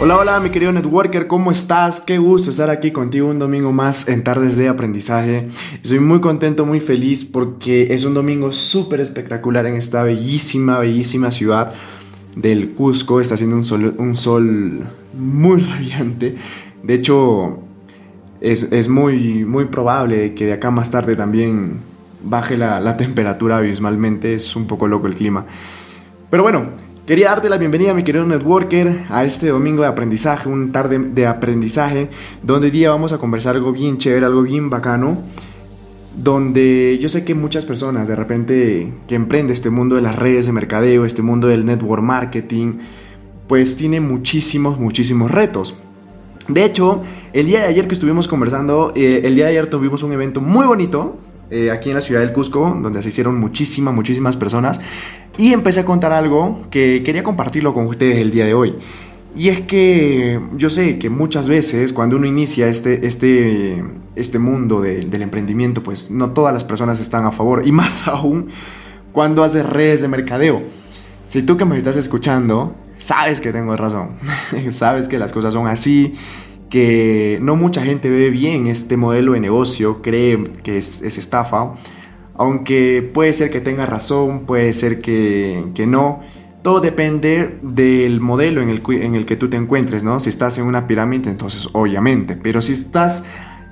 Hola, hola, mi querido networker, ¿cómo estás? Qué gusto estar aquí contigo un domingo más en Tardes de Aprendizaje. Estoy muy contento, muy feliz porque es un domingo súper espectacular en esta bellísima, bellísima ciudad del Cusco. Está haciendo un sol, un sol muy radiante. De hecho, es, es muy, muy probable que de acá más tarde también baje la, la temperatura abismalmente. Es un poco loco el clima. Pero bueno, Quería darte la bienvenida, mi querido networker, a este domingo de aprendizaje, un tarde de aprendizaje, donde día vamos a conversar algo bien chévere, algo bien bacano, donde yo sé que muchas personas de repente que emprende este mundo de las redes de mercadeo, este mundo del network marketing, pues tiene muchísimos, muchísimos retos. De hecho, el día de ayer que estuvimos conversando, eh, el día de ayer tuvimos un evento muy bonito eh, aquí en la ciudad del Cusco, donde asistieron muchísimas, muchísimas personas, y empecé a contar algo que quería compartirlo con ustedes el día de hoy. Y es que yo sé que muchas veces cuando uno inicia este, este, este mundo del emprendimiento, pues no todas las personas están a favor, y más aún cuando haces redes de mercadeo. Si tú que me estás escuchando, sabes que tengo razón, sabes que las cosas son así, que no mucha gente ve bien este modelo de negocio, cree que es, estafa, aunque puede ser que tenga razón, puede ser que, no. Todo depende del modelo en el, en el que tú te encuentres, ¿no? Si estás en una pirámide, entonces obviamente. Pero si estás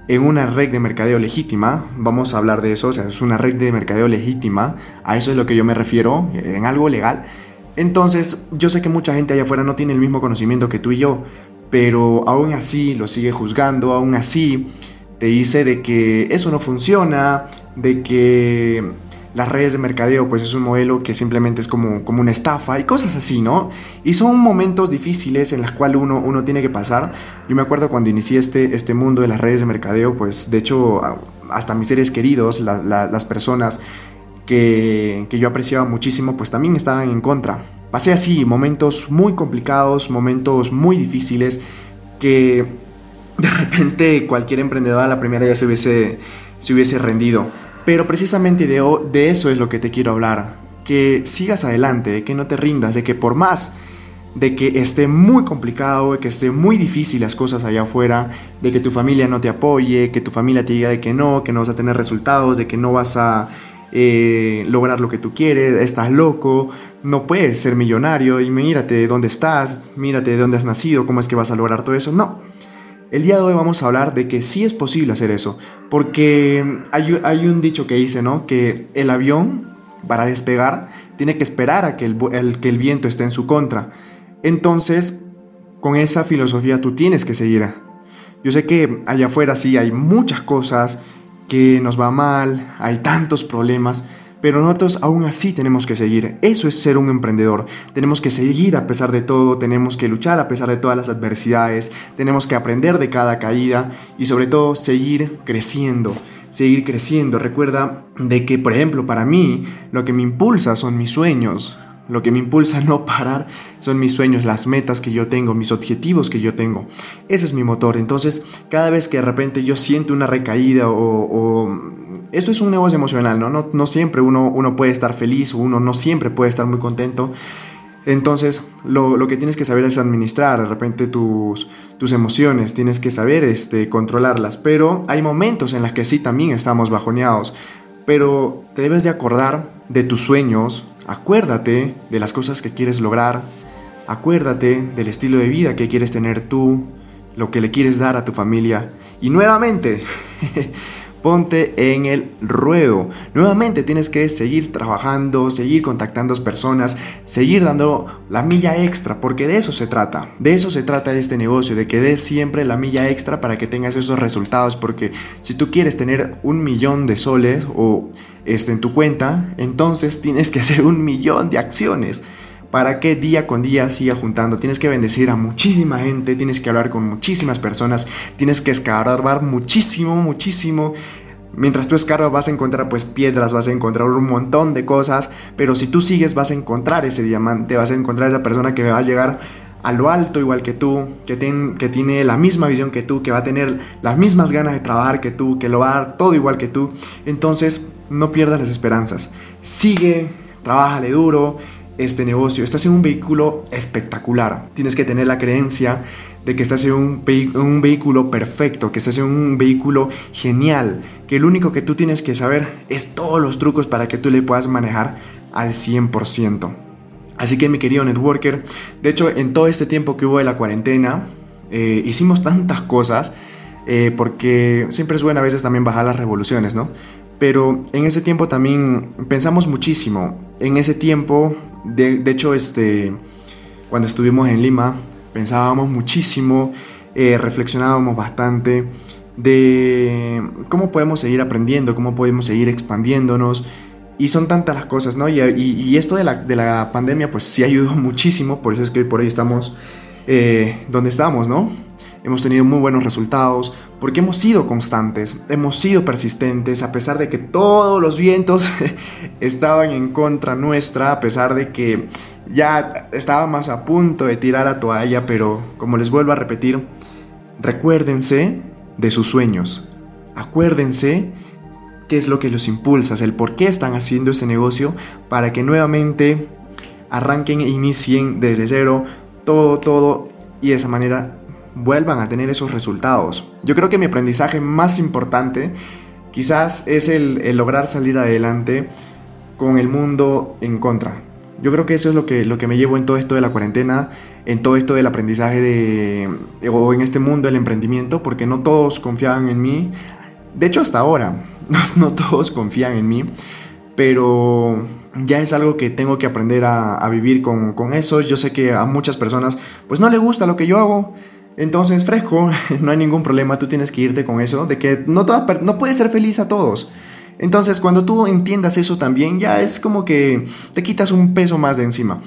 en una red de mercadeo legítima, vamos a hablar de eso, o sea, es una red de mercadeo legítima, a eso es lo que yo me refiero, en algo legal. Entonces, yo sé que mucha gente allá afuera no tiene el mismo conocimiento que tú y yo, pero aún así lo sigue juzgando, aún así te dice de que eso no funciona, de que las redes de mercadeo pues es un modelo que simplemente es como, como una estafa y cosas así, ¿no? Y son momentos difíciles en los cuales uno, uno tiene que pasar. Yo me acuerdo cuando inicié este, este mundo de las redes de mercadeo, pues de hecho hasta mis seres queridos, las personas que, que yo apreciaba muchísimo, pues también estaban en contra. Pasé así momentos muy complicados, momentos muy difíciles que de repente cualquier emprendedor a la primera ya se hubiese, se hubiese rendido. Pero precisamente de, eso es lo que te quiero hablar. Que sigas adelante, que no te rindas, de que por más de que esté muy complicado, de que esté muy difícil las cosas allá afuera, de que tu familia no te apoye, que tu familia te diga de que no, que no vas a tener resultados, de que no vas a eh, lograr lo que tú quieres, estás loco, no puedes ser millonario y mírate de dónde estás, mírate de dónde has nacido, cómo es que vas a lograr todo eso. No. El día de hoy vamos a hablar de que sí es posible hacer eso, porque hay, un dicho que dice, ¿no? Que el avión, para despegar, tiene que esperar a que el, que el viento esté en su contra. Entonces, con esa filosofía tú tienes que seguir. Yo sé que allá afuera sí hay muchas cosas que nos va mal, hay tantos problemas, pero nosotros aún así tenemos que seguir. Eso es ser un emprendedor. Tenemos que seguir a pesar de todo, tenemos que luchar a pesar de todas las adversidades, tenemos que aprender de cada caída y sobre todo seguir creciendo. Seguir creciendo. Recuerda de que, por ejemplo, para mí lo que me impulsa son mis sueños, lo que me impulsa a no parar son mis sueños, las metas que yo tengo, mis objetivos que yo tengo. Ese es mi motor. Entonces, cada vez que de repente yo siento una recaída o... esto es un negocio emocional, ¿no? No, no siempre uno, uno, puede estar feliz o uno no siempre puede estar muy contento. Entonces, lo, lo, que tienes que saber es administrar de repente tus, tus emociones, tienes que saber este, controlarlas, pero hay momentos en los que sí también estamos bajoneados, pero te debes de acordar de tus sueños, Acuérdate de las cosas que quieres lograr, acuérdate del estilo de vida que quieres tener tú, lo que le quieres dar a tu familia. Y nuevamente, ponte en el ruedo. Nuevamente tienes que seguir trabajando, seguir contactando personas, seguir dando la milla extra, porque de eso se trata. De eso se trata este negocio, de que des siempre la milla extra para que tengas esos resultados, porque si tú quieres tener un millón de soles o este, en tu cuenta, entonces tienes que hacer un millón de acciones para que día con día siga juntando. Tienes que bendecir a muchísima gente, tienes que hablar con muchísimas personas, tienes que escarbar muchísimo, muchísimo. Mientras tú escarbas vas a encontrar pues piedras, vas a encontrar un montón de cosas, pero si tú sigues vas a encontrar ese diamante, vas a encontrar esa persona que va a llegar a lo alto igual que tú, que, que tiene la misma visión que tú, que va a tener las mismas ganas de trabajar que tú, que lo va a dar todo igual que tú. Entonces, no pierdas las esperanzas. Sigue, trabájale duro este negocio. Estás en un vehículo espectacular. Tienes que tener la creencia de que estás en un, vehículo perfecto, que estás en un vehículo genial, que lo único que tú tienes que saber es todos los trucos para que tú le puedas manejar al 100%. Así que mi querido networker, de hecho en todo este tiempo que hubo de la cuarentena, eh, hicimos tantas cosas, eh, porque siempre es bueno a veces también bajar las revoluciones, ¿no? Pero en ese tiempo también pensamos muchísimo. En ese tiempo, de, hecho, este, cuando estuvimos en Lima, pensábamos muchísimo, eh, reflexionábamos bastante de cómo podemos seguir aprendiendo, cómo podemos seguir expandiéndonos. Y son tantas las cosas, ¿no? Y, esto de la, de la, pandemia, pues sí ayudó muchísimo, por eso es que por ahí estamos eh, donde estamos, ¿no? Hemos tenido muy buenos resultados, porque hemos sido constantes, hemos sido persistentes, a pesar de que todos los vientos estaban en contra nuestra, a pesar de que ya estábamos a punto de tirar la toalla, pero como les vuelvo a repetir, recuérdense de sus sueños, acuérdense qué es lo que los impulsa, el por qué están haciendo este negocio, para que nuevamente arranquen e inicien desde cero todo, todo, y de esa manera vuelvan a tener esos resultados. Yo creo que mi aprendizaje más importante quizás es el, lograr salir adelante con el mundo en contra. Yo creo que eso es lo que, lo que me llevo en todo esto de la cuarentena, en todo esto del aprendizaje de, o en este mundo del emprendimiento, porque no todos confiaban en mí. De hecho, hasta ahora, no, todos confían en mí, pero ya es algo que tengo que aprender a, a vivir con, con, eso. Yo sé que a muchas personas pues no le gusta lo que yo hago, entonces, fresco, no hay ningún problema, tú tienes que irte con eso, de que no, no puedes ser feliz a todos. Entonces, cuando tú entiendas eso también, ya es como que te quitas un peso más de encima.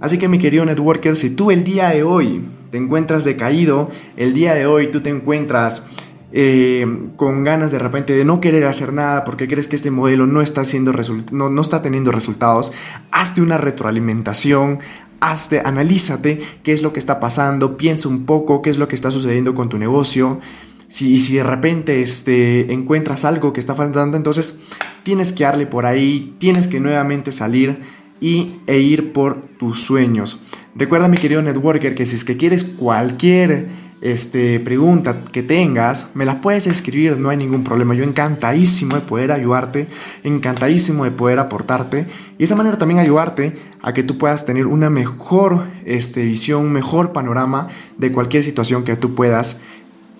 Así que mi querido networker, si tú el día de hoy te encuentras decaído, el día de hoy tú te encuentras eh, con ganas de repente de no querer hacer nada porque crees que este modelo no está, haciendo no, no está teniendo resultados, hazte una retroalimentación, hazte, analízate qué es lo que está pasando, piensa un poco qué es lo que está sucediendo con tu negocio. Si, si de repente este, encuentras algo que está faltando, entonces tienes que darle por ahí, tienes que nuevamente salir y, e ir por tus sueños. Recuerda mi querido networker que si es que quieres cualquier este, pregunta que tengas, me la puedes escribir, no hay ningún problema. Yo encantadísimo de poder ayudarte, encantadísimo de poder aportarte y de esa manera también ayudarte a que tú puedas tener una mejor este, visión, un mejor panorama de cualquier situación que tú puedas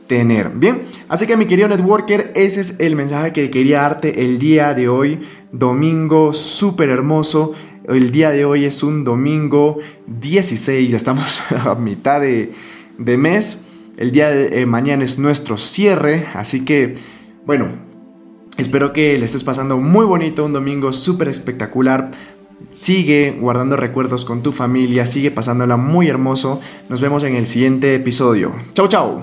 tener. Bien, así que mi querido networker, ese es el mensaje que quería darte el día de hoy, domingo súper hermoso. El día de hoy es un domingo 16, ya estamos a mitad de, de mes. El día de eh, mañana es nuestro cierre, así que, bueno, espero que le estés pasando muy bonito, un domingo súper espectacular. Sigue guardando recuerdos con tu familia, sigue pasándola muy hermoso. Nos vemos en el siguiente episodio. Chau, chau.